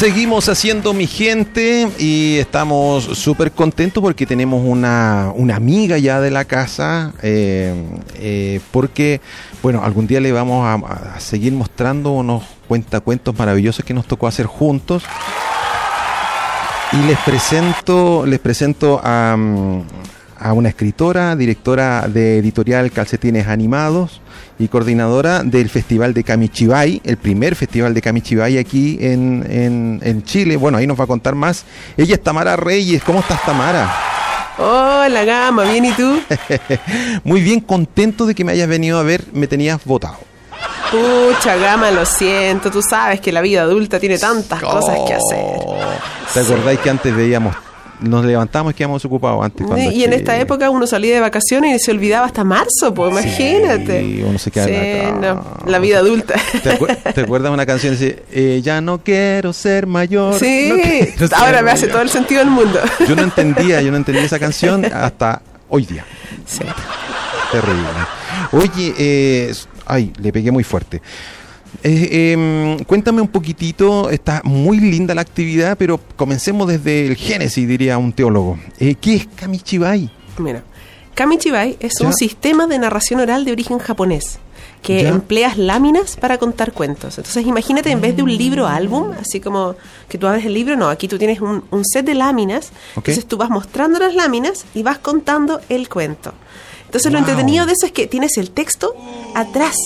Seguimos haciendo mi gente y estamos súper contentos porque tenemos una, una, amiga ya de la casa. Eh, eh, porque, bueno, algún día le vamos a, seguir mostrando unos cuentacuentos maravillosos que nos tocó hacer juntos. Y les presento, les presento a, a una escritora, directora de editorial Calcetines Animados y coordinadora del Festival de Camichibay, el primer Festival de Camichibay aquí en, en, en, Chile. Bueno, ahí nos va a contar más. Ella es Tamara Reyes. ¿Cómo estás, Tamara? Hola, Gama. ¿Bien y tú? Muy bien, contento de que me hayas venido a ver. Me tenías votado. Pucha, Gama, lo siento. Tú sabes que la vida adulta tiene tantas oh, cosas que hacer. ¿Te acordáis que antes veíamos nos levantamos y quedamos ocupados antes. y en esta época uno salía de vacaciones y se olvidaba hasta marzo, pues imagínate. Sí, uno se queda la, no, la vida adulta. ¿Te, acuer ¿Te acuerdas una canción que dice, eh, ya no quiero ser mayor? Sí, no ahora me hace todo el sentido del mundo. Yo no entendía, yo no entendía esa canción hasta hoy día. Sí. Terrible. Oye, eh, ay, le pegué muy fuerte. Eh, eh, cuéntame un poquitito, está muy linda la actividad, pero comencemos desde el génesis, diría un teólogo. Eh, ¿Qué es Kamichibai? Mira, Kamichibai es ¿Ya? un sistema de narración oral de origen japonés que ¿Ya? empleas láminas para contar cuentos. Entonces imagínate en vez de un libro álbum, así como que tú abres el libro, no, aquí tú tienes un, un set de láminas, okay. entonces tú vas mostrando las láminas y vas contando el cuento. Entonces wow. lo entretenido de eso es que tienes el texto atrás.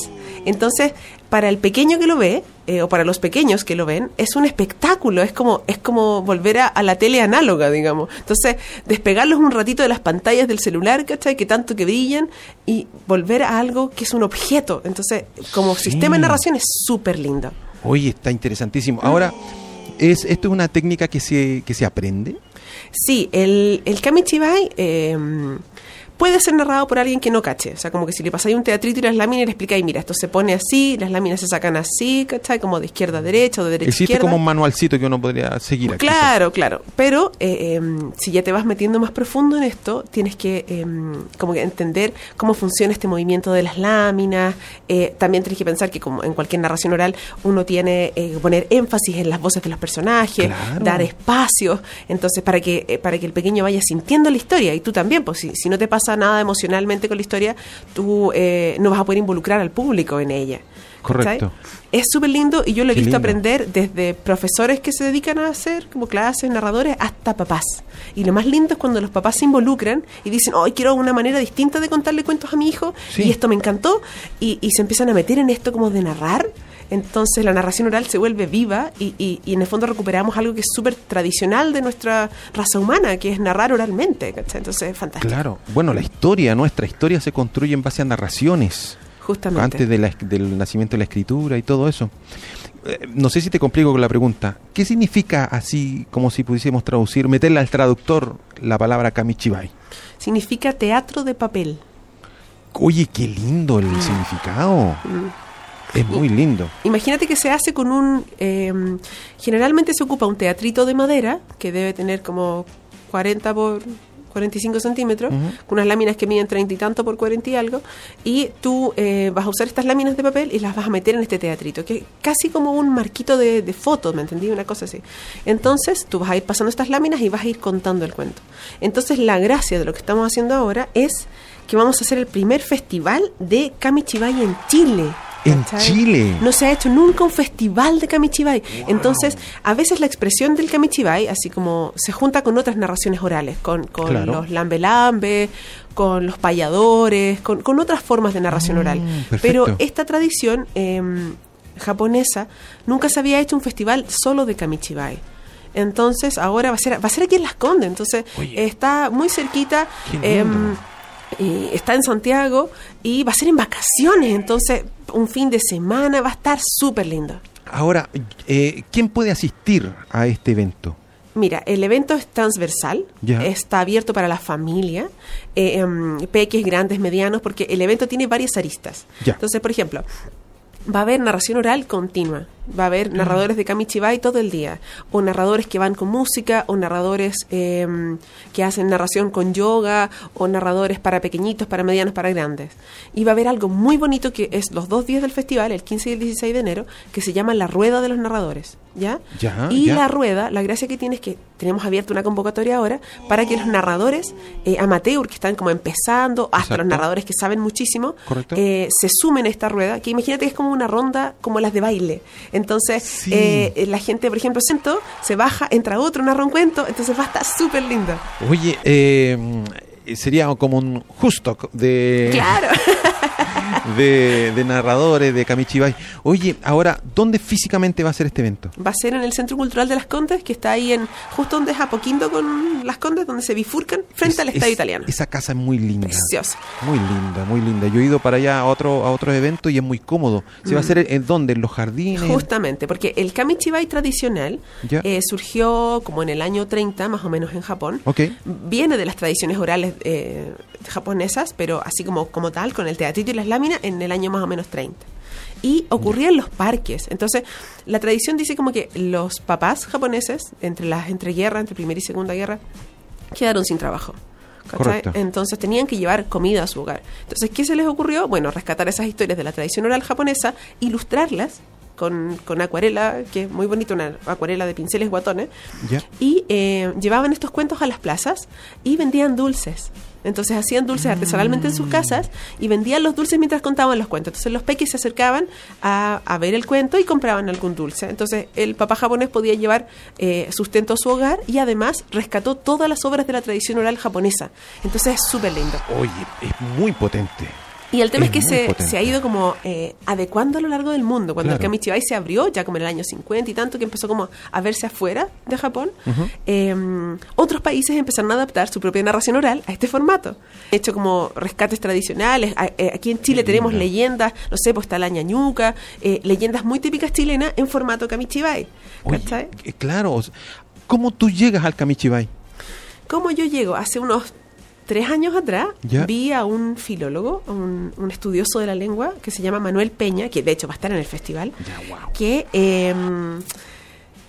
Entonces, para el pequeño que lo ve, eh, o para los pequeños que lo ven, es un espectáculo, es como, es como volver a, a, la tele análoga, digamos. Entonces, despegarlos un ratito de las pantallas del celular, ¿cachai? Que tanto que brillan, y volver a algo que es un objeto. Entonces, como sí. sistema de narración es súper lindo. Oye, está interesantísimo. Ahora, ¿es, ¿esto es una técnica que se, que se aprende? Sí, el, el Kamichibai... Eh, puede ser narrado por alguien que no cache. O sea, como que si le pasáis un teatrito y las láminas y le explicáis, mira, esto se pone así, las láminas se sacan así, ¿cachai? Como de izquierda a derecha o de derecha a Existe izquierda. como un manualcito que uno podría seguir. Aquí, claro, claro. Pero eh, eh, si ya te vas metiendo más profundo en esto, tienes que eh, como que entender cómo funciona este movimiento de las láminas. Eh, también tienes que pensar que como en cualquier narración oral uno tiene eh, que poner énfasis en las voces de los personajes, claro. dar espacio. Entonces, para que, eh, para que el pequeño vaya sintiendo la historia y tú también, pues si, si no te pasa nada emocionalmente con la historia, tú eh, no vas a poder involucrar al público en ella. Correcto. ¿sabes? Es súper lindo y yo lo he Qué visto lindo. aprender desde profesores que se dedican a hacer como clases, narradores, hasta papás. Y lo más lindo es cuando los papás se involucran y dicen, hoy oh, quiero una manera distinta de contarle cuentos a mi hijo Sí. y esto me encantó y, y se empiezan a meter en esto como de narrar. Entonces la narración oral se vuelve viva y, y, y en el fondo recuperamos algo que es súper tradicional de nuestra raza humana, que es narrar oralmente. ¿cachai? Entonces es fantástico. Claro. Bueno, la historia, nuestra historia se construye en base a narraciones. Justamente. Antes de la, del nacimiento de la escritura y todo eso. Eh, no sé si te complico con la pregunta. ¿Qué significa así, como si pudiésemos traducir, meterle al traductor la palabra kamichibai? Significa teatro de papel. Oye, qué lindo el significado. Es muy lindo. Imagínate que se hace con un... Eh, generalmente se ocupa un teatrito de madera, que debe tener como 40 por 45 centímetros, uh -huh. con unas láminas que miden 30 y tanto por 40 y algo, y tú eh, vas a usar estas láminas de papel y las vas a meter en este teatrito, que es casi como un marquito de, de foto, ¿me entendí? Una cosa así. Entonces, tú vas a ir pasando estas láminas y vas a ir contando el cuento. Entonces, la gracia de lo que estamos haciendo ahora es que vamos a hacer el primer festival de Kamichibai en Chile. En Chile. No se ha hecho nunca un festival de Kamichibai. Wow. Entonces, a veces la expresión del Kamichibai, así como se junta con otras narraciones orales, con, con claro. los lambe lambe, con los payadores, con, con otras formas de narración mm, oral. Perfecto. Pero esta tradición eh, japonesa nunca se había hecho un festival solo de Kamichibai. Entonces, ahora va a ser, va a ser aquí en Las Condes. Entonces, Oye, está muy cerquita. Eh, y está en Santiago y va a ser en vacaciones, entonces un fin de semana va a estar súper lindo. Ahora, eh, ¿quién puede asistir a este evento? Mira, el evento es transversal, está abierto para la familia, eh, um, peques, grandes, medianos, porque el evento tiene varias aristas. Entonces, por ejemplo, va a haber narración oral continua. Va a haber narradores de Kamichibai todo el día, o narradores que van con música, o narradores eh, que hacen narración con yoga, o narradores para pequeñitos, para medianos, para grandes. Y va a haber algo muy bonito que es los dos días del festival, el 15 y el 16 de enero, que se llama la Rueda de los Narradores. ¿Ya? y la rueda, la gracia que tiene es que tenemos abierta una convocatoria ahora para que los narradores eh, amateur que están como empezando, hasta los narradores que saben muchísimo, eh, se sumen a esta rueda, que imagínate que es como una ronda como las de baile. Entonces, eh, la gente, por ejemplo, siento, se baja, entra otro, narra un cuento, entonces va a estar súper lindo. Oye, eh, sería como un justo de... Claro. De, narradores, de Kamichibai. Oye, ahora, ¿dónde físicamente va a ser este evento? Va a ser en el Centro Cultural de Las Condes, que está ahí en justo donde es Apoquindo con Las Condes, donde se bifurcan frente al Estadio Italiano. Esa casa es muy linda. Preciosa. Muy linda, muy linda. Yo he ido para allá a otro a otros eventos y es muy cómodo. ¿Se va a mm. hacer en dónde? ¿En los jardines? Justamente, porque el Kamichibai tradicional eh, surgió como en el año 30, más o menos en Japón. Okay. Viene de las tradiciones orales eh, japonesas, pero así como, como tal, con el teatrito y las láminas, en el año más o menos 30 y ocurría en los parques. Entonces, la tradición dice como que los papás japoneses, entre las entre guerra, entre Primera y Segunda Guerra, quedaron sin trabajo. Entonces tenían que llevar comida a su hogar. Entonces, ¿qué se les ocurrió? Bueno, rescatar esas historias de la tradición oral japonesa, ilustrarlas con, con, acuarela, que es muy bonito, una acuarela de pinceles guatones, y eh, llevaban estos cuentos a las plazas y vendían dulces. Entonces hacían dulces artesanalmente en sus casas y vendían los dulces mientras contaban los cuentos. Entonces los peques se acercaban a, ver el cuento y compraban algún dulce. Entonces el papá japonés podía llevar eh, sustento a su hogar y además rescató todas las obras de la tradición oral japonesa. Entonces es súper lindo. Oye, es muy potente. Y el tema es, que se, se, ha ido como eh, adecuando a lo largo del mundo. Cuando el Kamichibai se abrió, ya como en el año 50 y tanto, que empezó como a verse afuera de Japón, em, otros países empezaron a adaptar su propia narración oral a este formato. He hecho como rescates tradicionales. Eh, aquí en Chile tenemos leyendas, no sé, pues está la ñañuca, eh, leyendas muy típicas chilenas en formato Kamichibai. ¿Cachai? claro. ¿Cómo tú llegas al Kamichibai? ¿Cómo yo llego? Hace unos tres años atrás vi a un filólogo, un, estudioso de la lengua, que se llama Manuel Peña, que de hecho va a estar en el festival, que em,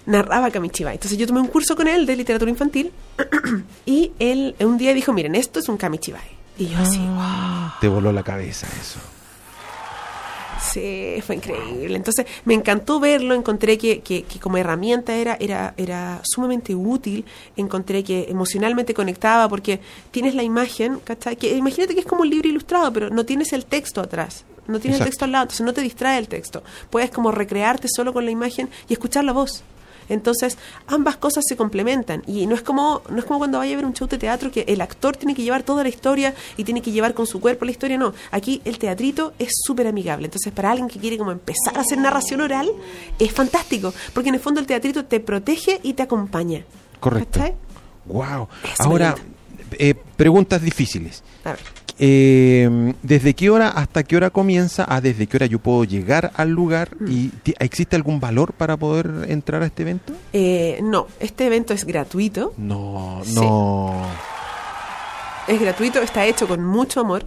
narraba Kamichibai. Entonces yo tomé un curso con él de literatura infantil y él un día dijo, miren, esto es un Kamichibai. Y yo así, wow. Te voló la cabeza eso. Sí, fue increíble. Entonces me encantó verlo, encontré que, que, como herramienta era, era, era sumamente útil, encontré que emocionalmente conectaba porque tienes la imagen, ¿cachai? Que, imagínate que es como un libro ilustrado, pero no tienes el texto atrás. No tienes el texto al lado, entonces no te distrae el texto. Puedes como recrearte solo con la imagen y escuchar la voz. Entonces, ambas cosas se complementan y no es como no es como cuando vaya a ver un show de teatro que el actor tiene que llevar toda la historia y tiene que llevar con su cuerpo la historia, no. Aquí el teatrito es súper amigable. Entonces, para alguien que quiere como empezar a hacer narración oral, es fantástico, porque en el fondo el teatrito te protege y te acompaña. Correcto. Wow. Ahora, eh, preguntas difíciles. A ver. Eh, ¿Desde qué hora hasta qué hora comienza? ¿A desde qué hora yo puedo llegar al lugar? Mm. ¿Y existe algún valor para poder entrar a este evento? Eh, no, este evento es gratuito. No, no. Es gratuito, está hecho con mucho amor.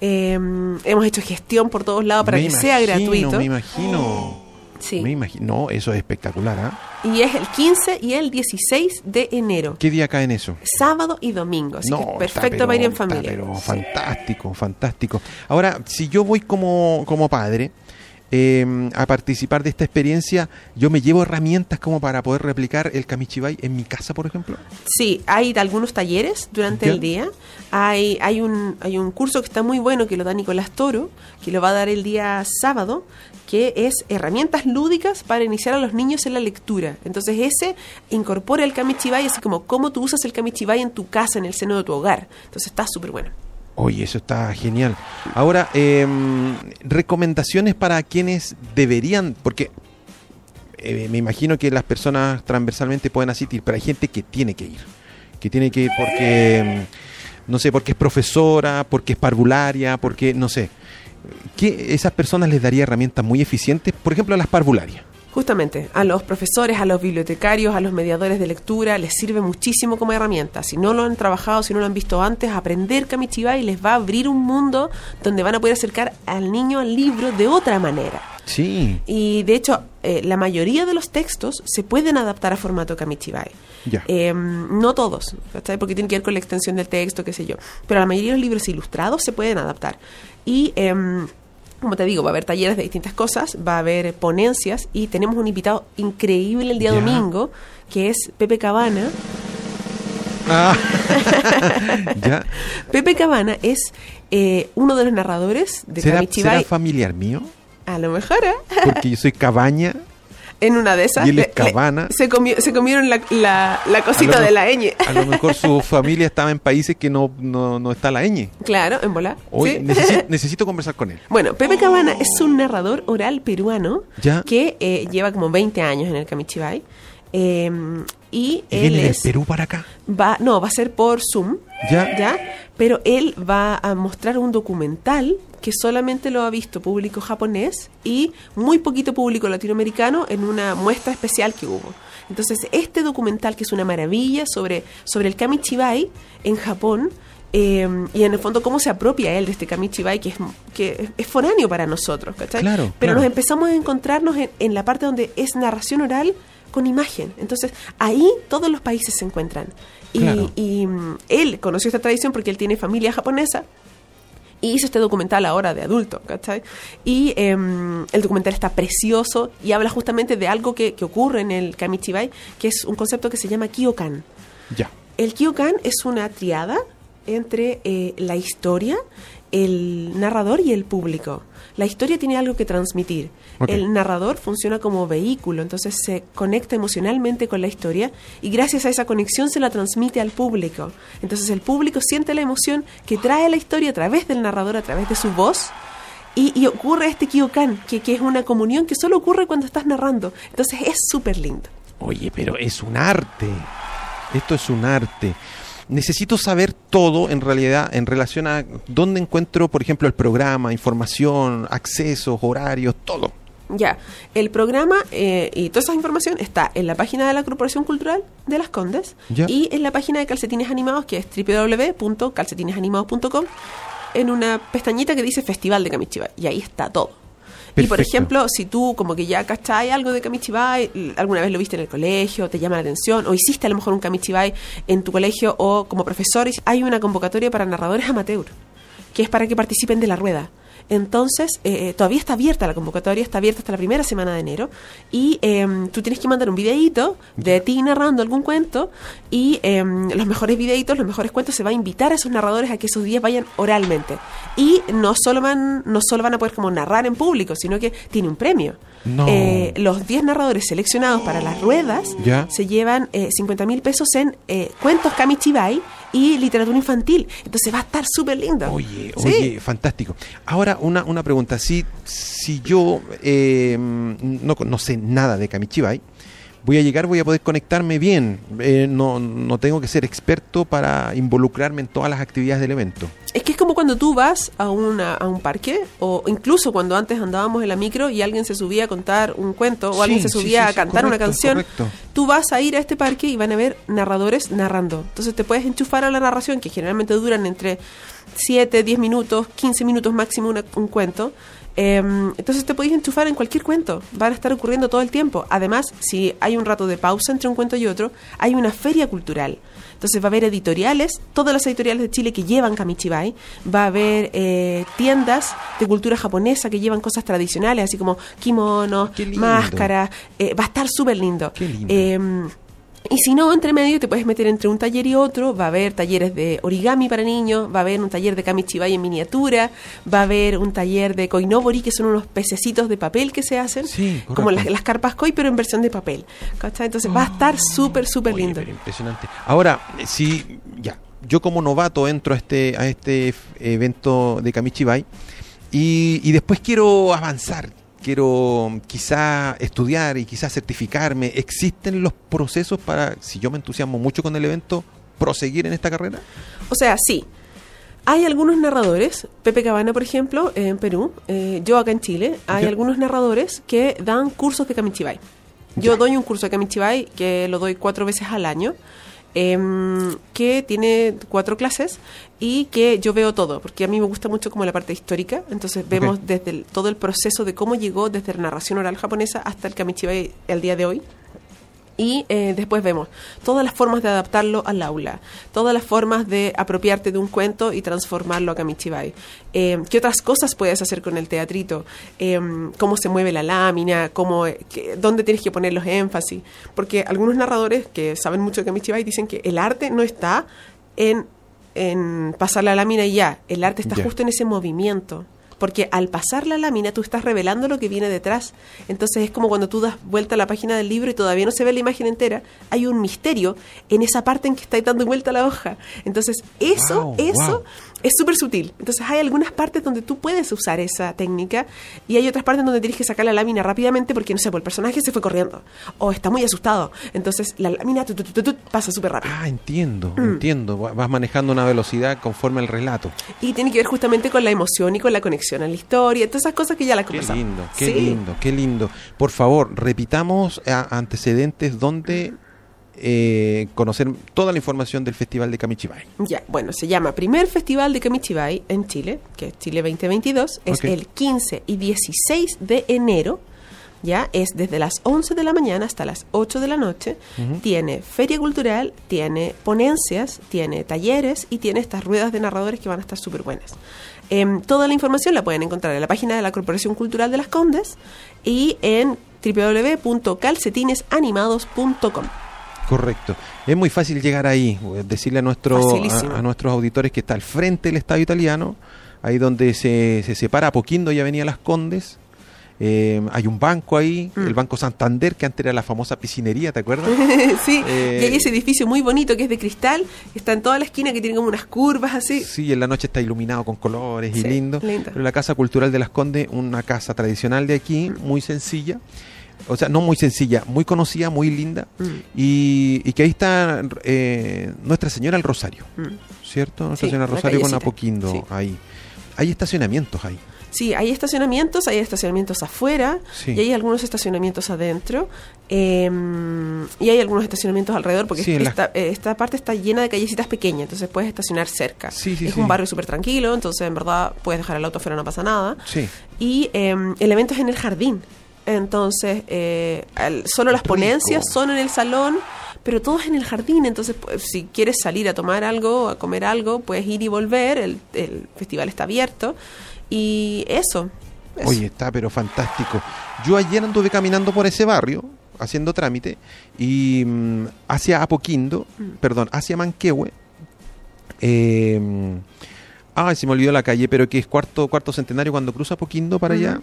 Eh, hemos hecho gestión por todos lados para que sea gratuito. Me imagino. Sí. Me imagino. No, eso es espectacular, ¿ah? Y es el 15 y el 16 de enero. ¿Qué día cae en eso? Sábado y domingo. Así que perfecto para ir en familia. pero fantástico, fantástico. Ahora, si yo voy como, como padre, Em, a participar de esta experiencia, yo me llevo herramientas como para poder replicar el Kamichibai en mi casa, por ejemplo. Sí, hay algunos talleres durante el día. Hay, hay, un, hay un curso que está muy bueno que lo da Nicolás Toro, que lo va a dar el día sábado, que es herramientas lúdicas para iniciar a los niños en la lectura. Entonces ese incorpora el Kamichibai, así como cómo tú usas el Kamichibai en tu casa, en el seno de tu hogar. Entonces está súper bueno. Oye, eso está genial. Ahora, em, recomendaciones para quienes deberían, porque eh, me imagino que las personas transversalmente pueden asistir, pero hay gente que tiene que ir, que tiene que ir porque, em, no sé, porque es profesora, porque es parvularia, porque, no sé, que esas personas les daría herramientas muy eficientes, por ejemplo, a las parvularias. Justamente, a los profesores, a los bibliotecarios, a los mediadores de lectura, les sirve muchísimo como herramienta. Si no lo han trabajado, si no lo han visto antes, aprender Kamichibai les va a abrir un mundo donde van a poder acercar al niño al libro de otra manera. Sí. Y de hecho, eh, la mayoría de los textos se pueden adaptar a formato Kamichibai. Ya. Em, no todos, ¿cachai? Porque tiene que ver con la extensión del texto, qué sé yo. Pero la mayoría de los libros ilustrados se pueden adaptar. Y em, como te digo, va a haber talleres de distintas cosas, va a haber ponencias y tenemos un invitado increíble el día domingo, que es Pepe Cabana. Ah. ya. Pepe Cabana es eh, uno de los narradores de ¿Será, será familiar mío? A lo mejor, ¿eh? Porque yo soy cabaña. En una de esas. Y él es le- Cabana. se, comió- se comieron la, la, la cosita de la ñ. A lo mejor su familia estaba en países que no, no, no está la ñ. Claro, en bola. Hoy ¿sí? necesito, necesito conversar con él. Bueno, Pepe Cabana es un narrador oral peruano Ya. que eh, lleva como 20 años en el Kamichibai. eh, y ¿Y él viene del es, Perú para acá? va, no, va a ser por Zoom, Ya. ¿ya? Pero él va a mostrar un documental que solamente lo ha visto público japonés y muy poquito público latinoamericano en una muestra especial que hubo. Entonces, este documental, que es una maravilla sobre, sobre el Kamichibai en Japón, eh, y en el fondo cómo se apropia él de este Kamichibai, que es, que es- foráneo para nosotros, ¿cachai? Claro, Pero claro. nos empezamos a encontrarnos en, en la parte donde es narración oral con imagen. Entonces, ahí todos los países se encuentran. Y, Claro. y, mm, él conoció esta tradición porque él tiene familia japonesa y hizo este documental ahora de adulto, ¿cachai? Y em, el documental está precioso y habla justamente de algo que, que ocurre en el Kamichibai, que es un concepto que se llama Kyokan. Ya. El Kyokan es una triada entre eh, la historia, el narrador y el público. La historia tiene algo que transmitir. El narrador funciona como vehículo, entonces se conecta emocionalmente con la historia y gracias a esa conexión se la transmite al público. Entonces el público siente la emoción que trae la historia a través del narrador, a través de su voz. Y, y ocurre este Kyokan, que, que es una comunión que solo ocurre cuando estás narrando. Entonces es súper lindo. Oye, pero es un arte. Esto es un arte. Necesito saber todo en realidad en relación a dónde encuentro, por ejemplo, el programa, información, accesos, horarios, todo. Ya, el programa eh, y toda esa información está en la página de la Corporación Cultural de Las Condes Ya. y en la página de Calcetines Animados que es www.calcetinesanimados.com en una pestañita que dice Festival de Kamichibai y ahí está todo. Y por ejemplo, si tú como que ya cachai algo de Kamichibai, alguna vez lo viste en el colegio, te llama la atención, o hiciste a lo mejor un Kamichibai en tu colegio o como profesor, hay una convocatoria para narradores amateur, que es para que participen de la rueda. Entonces, eh, todavía está abierta la convocatoria, está abierta hasta la primera semana de enero, y em, tú tienes que mandar un videíto de ti narrando algún cuento, y em, los mejores videitos, los mejores cuentos, se va a invitar a esos narradores a que esos días vayan oralmente. Y no solo van, no solo van a poder como narrar en público, sino que tiene un premio. No. Eh, los 10 narradores seleccionados para las ruedas Ya. se llevan eh, 50 mil pesos en eh, cuentos Kamichibai y literatura infantil. Entonces va a estar súper lindo. Oye, Sí. oye, fantástico. Ahora, una, una pregunta. Si, si yo eh, no, no sé nada de Kamichibai, voy a llegar, voy a poder conectarme bien. Eh, no, no tengo que ser experto para involucrarme en todas las actividades del evento. Es que es como cuando tú vas a, una, a un parque, o incluso cuando antes andábamos en la micro y alguien se subía a contar un cuento, o Sí, alguien se subía sí, a cantar una canción, correcto. tú vas a ir a este parque y van a ver narradores narrando. Entonces te puedes enchufar a la narración, que generalmente duran entre 7, 10 minutos, 15 minutos máximo una- un cuento. Em, entonces te podéis enchufar en cualquier cuento, van a estar ocurriendo todo el tiempo. Además, si hay un rato de pausa entre un cuento y otro, hay una feria cultural. Entonces va a haber editoriales, todas las editoriales de Chile que llevan Kamichibai, va a haber eh, tiendas de cultura japonesa que llevan cosas tradicionales, así como kimonos, máscaras, eh, va a estar súper lindo. Qué lindo. Em, y si no, entre medio te puedes meter entre un taller y otro. Va a haber talleres de origami para niños, va a haber un taller de kamichibai en miniatura, va a haber un taller de koinobori, que son unos pececitos de papel que se hacen, Sí, como las, las carpas koi, pero en versión de papel. ¿cachai? Entonces va a estar súper, súper Oye, lindo. impresionante. Ahora, eh, si ya, yo como novato entro a este, a este f- evento de Kamichibai y, y después quiero avanzar, quiero quizá estudiar y quizá certificarme. ¿Existen los procesos para, si yo me entusiasmo mucho con el evento, proseguir en esta carrera? O sea, sí. Hay algunos narradores, Pepe Cabana, por ejemplo, en Perú, eh, yo acá en Chile, hay Ya. algunos narradores que dan cursos de Kamichibai. Yo Ya. doy un curso de Kamichibai que lo doy cuatro veces al año. em, que tiene cuatro clases y que yo veo todo, porque a mí me gusta mucho como la parte histórica, entonces vemos desde todo el proceso de cómo llegó desde la narración oral japonesa hasta el Kamichibai el día de hoy. Y eh, después vemos todas las formas de adaptarlo al aula, todas las formas de apropiarte de un cuento y transformarlo a Kamichibai. Eh, ¿Qué otras cosas puedes hacer con el teatrito? Eh, ¿Cómo se mueve la lámina? Cómo, ¿Dónde tienes que poner los énfasis? Porque algunos narradores que saben mucho de Kamichibai dicen que el arte no está en, en pasar la lámina y ya, el arte está justo en ese movimiento porque al pasar la lámina tú estás revelando lo que viene detrás. Entonces es como cuando tú das vuelta a la página del libro y todavía no se ve la imagen entera, hay un misterio en esa parte en que estáis dando vuelta la hoja. Entonces eso, eso es súper sutil. Entonces hay algunas partes donde tú puedes usar esa técnica y hay otras partes donde tienes que sacar la lámina rápidamente porque, no sé, pues el personaje se fue corriendo o está muy asustado. Entonces la lámina pasa súper rápido. Ah, entiendo, mm. entiendo. Vas manejando una velocidad conforme al relato. Y tiene que ver justamente con la emoción y con la conexión a la historia, todas esas cosas que ya las conversamos. Qué lindo, qué lindo, qué lindo. Por favor, repitamos antecedentes donde eh, conocer toda la información del Festival de Kamichibai. Ya, bueno, se llama Primer Festival de Kamichibai en Chile, que es Chile 2022, es el 15 y 16 de enero. Ya es desde las 11 de la mañana hasta las 8 de la noche. Tiene feria cultural, tiene ponencias, tiene talleres y tiene estas ruedas de narradores que van a estar súper buenas. Em, toda la información la pueden encontrar en la página de la Corporación Cultural de las Condes y en www.calcetinesanimados.com. Correcto. Es muy fácil llegar ahí, decirle a, nuestro, a, nuestros auditores que está al frente del Estadio Italiano, ahí donde se, se separa Poquindo y Avenida Las Condes. Eh, hay un banco ahí, mm. el Banco Santander, que antes era la famosa piscinería, ¿te acuerdas? sí, y hay ese edificio muy bonito que es de cristal, está en toda la esquina que tiene como unas curvas así. Sí, en la noche está iluminado con colores y lindo. Pero la Casa Cultural de Las Condes, una casa tradicional de aquí, mm. muy sencilla o sea, no muy sencilla, muy conocida, muy linda, mm. y, que ahí está eh, Nuestra Señora el Rosario, mm. ¿cierto? Nuestra Señora el Rosario con Apoquindo, ahí. Hay estacionamientos ahí. Sí, hay estacionamientos, hay estacionamientos afuera y hay algunos estacionamientos adentro em, y hay algunos estacionamientos alrededor porque esta, eh, esta, parte está llena de callecitas pequeñas, entonces puedes estacionar cerca. es un barrio súper tranquilo, entonces en verdad puedes dejar el auto afuera, no pasa nada. Y el evento es en el jardín, entonces, eh, solo las ponencias son en el salón, pero todo es en el jardín. Entonces, pues, si quieres salir a tomar algo, a comer algo, puedes ir y volver. El, festival está abierto. Y eso, Oye, está pero fantástico. Yo ayer anduve caminando por ese barrio, haciendo trámite, y mm, hacia Apoquindo, mm. perdón, hacia Manquehue. Eh, ah, se me olvidó la calle, pero que es cuarto, cuarto centenario cuando cruza Apoquindo para allá.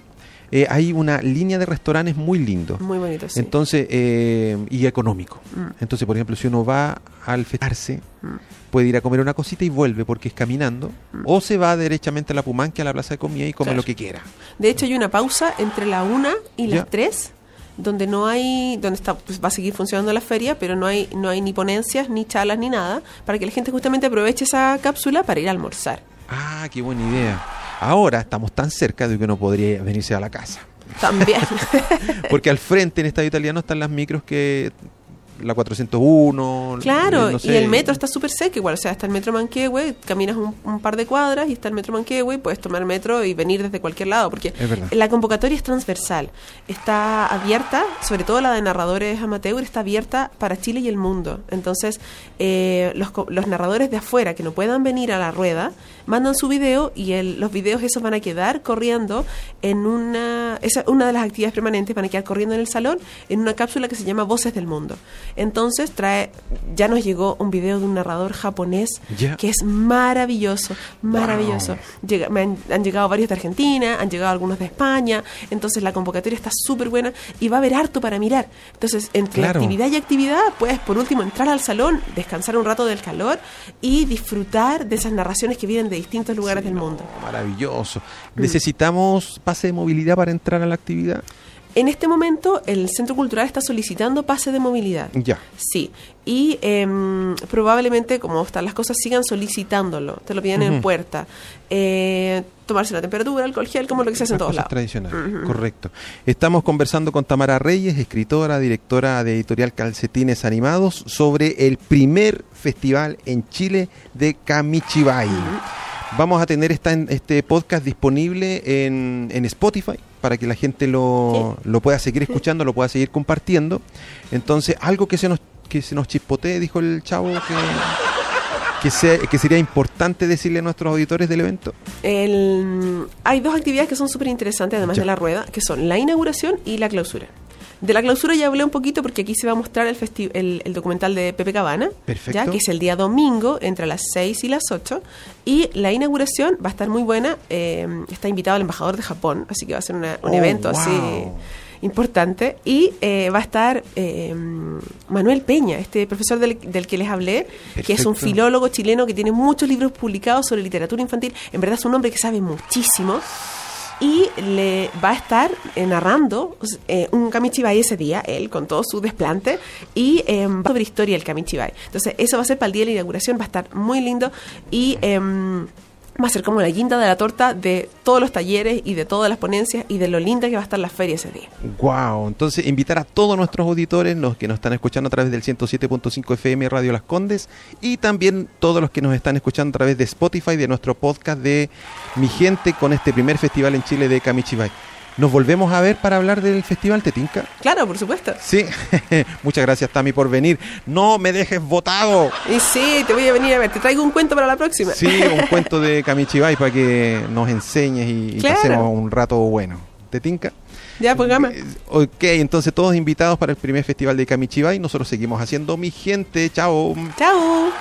Eh, hay una línea de restaurantes muy lindo. Muy bonito, sí. Entonces, eh, y económico. Mm. Entonces, por ejemplo, si uno va al fetarse, mm. puede ir a comer una cosita y vuelve porque es caminando, mm. o se va derechamente a la Pumanque, a la plaza de comida y come lo que quiera. De hecho, hay una pausa entre la una y las tres donde no hay, donde está, pues va a seguir funcionando la feria, pero no hay, no hay ni ponencias, ni charlas, ni nada, para que la gente justamente aproveche esa cápsula para ir a almorzar. Ah, qué buena idea. Ahora estamos tan cerca de que uno podría venirse a la casa. También. Porque al frente en Estado Italiano están las micros que la 401. Claro, y el metro está súper seco igual, o sea, está el metro Manquehue, caminas un, par de cuadras y está el metro Manquehue, puedes tomar metro y venir desde cualquier lado, porque la convocatoria es transversal, está abierta, sobre todo la de narradores amateur, está abierta para Chile y el mundo. Entonces, eh, los, los narradores de afuera que no puedan venir a la rueda, mandan su video y el, los videos esos van a quedar corriendo en una, esa, una de las actividades permanentes, van a quedar corriendo en el salón en una cápsula que se llama Voces del Mundo. Entonces trae, ya nos llegó un video de un narrador japonés que es maravilloso, maravilloso. me han, llegado varios de Argentina, han llegado algunos de España, entonces la convocatoria está súper buena y va a haber harto para mirar. Entonces, entre actividad y actividad, puedes por último entrar al salón, descansar un rato del calor y disfrutar de esas narraciones que vienen de distintos lugares del mundo. Maravilloso. ¿Necesitamos pase de movilidad para entrar a la actividad? En este momento, el Centro Cultural está solicitando pase de movilidad. Ya. Sí. Y em, probablemente, como están las cosas, sigan solicitándolo. Te lo piden en puerta. Eh, tomarse la temperatura, alcohol gel, como lo que se hace en todos lados. tradicional, correcto. Estamos conversando con Tamara Reyes, escritora, directora de editorial Calcetines Animados, sobre el primer festival en Chile de Kamichibai. Vamos a tener esta, este podcast disponible en, en Spotify para que la gente lo, lo, pueda seguir escuchando, lo pueda seguir compartiendo. Entonces, algo que se nos, que se nos chispotee, dijo el chavo, que que, sería importante decirle a nuestros auditores del evento? hay dos actividades que son súper interesantes, además de la rueda, que son la inauguración y la clausura. De la clausura ya hablé un poquito porque aquí se va a mostrar el, el, documental de Pepe Cabana, ya que es el día domingo entre las 6 y las 8. Y la inauguración va a estar muy buena. Eh, está invitado el embajador de Japón, así que va a ser un oh, evento así importante. Y eh, va a estar eh, Manuel Peña, este profesor del, que les hablé, que es un filólogo chileno que tiene muchos libros publicados sobre literatura infantil. En verdad es un hombre que sabe muchísimo. Y le va a estar eh, narrando un Kamichibai ese día, él, con todo su desplante, y va sobre historia del Kamichibai. Entonces, eso va a ser para el día de la inauguración, va a estar muy lindo. Y em, va a ser como la guinda de la torta de todos los talleres y de todas las ponencias y de lo linda que va a estar la feria ese día. Wow, entonces invitar a todos nuestros auditores, los que nos están escuchando a través del 107.5 FM Radio Las Condes y también todos los que nos están escuchando a través de Spotify de nuestro podcast de Mi Gente con este primer festival en Chile de Kamichibai. ¿Nos volvemos a ver para hablar del Festival Tetinca? Claro, por supuesto. Sí, muchas gracias Tami por venir. No me dejes votado. Y sí, te voy a venir a ver. Te traigo un cuento para la próxima. Sí, un cuento de Kamichibai para que nos enseñes y, pasemos un rato bueno. ¿Tetinca? Ya, pues gama. Eh, ok, entonces todos invitados para el primer festival de Kamichibai. Nosotros seguimos haciendo mi gente. Chao. Chao.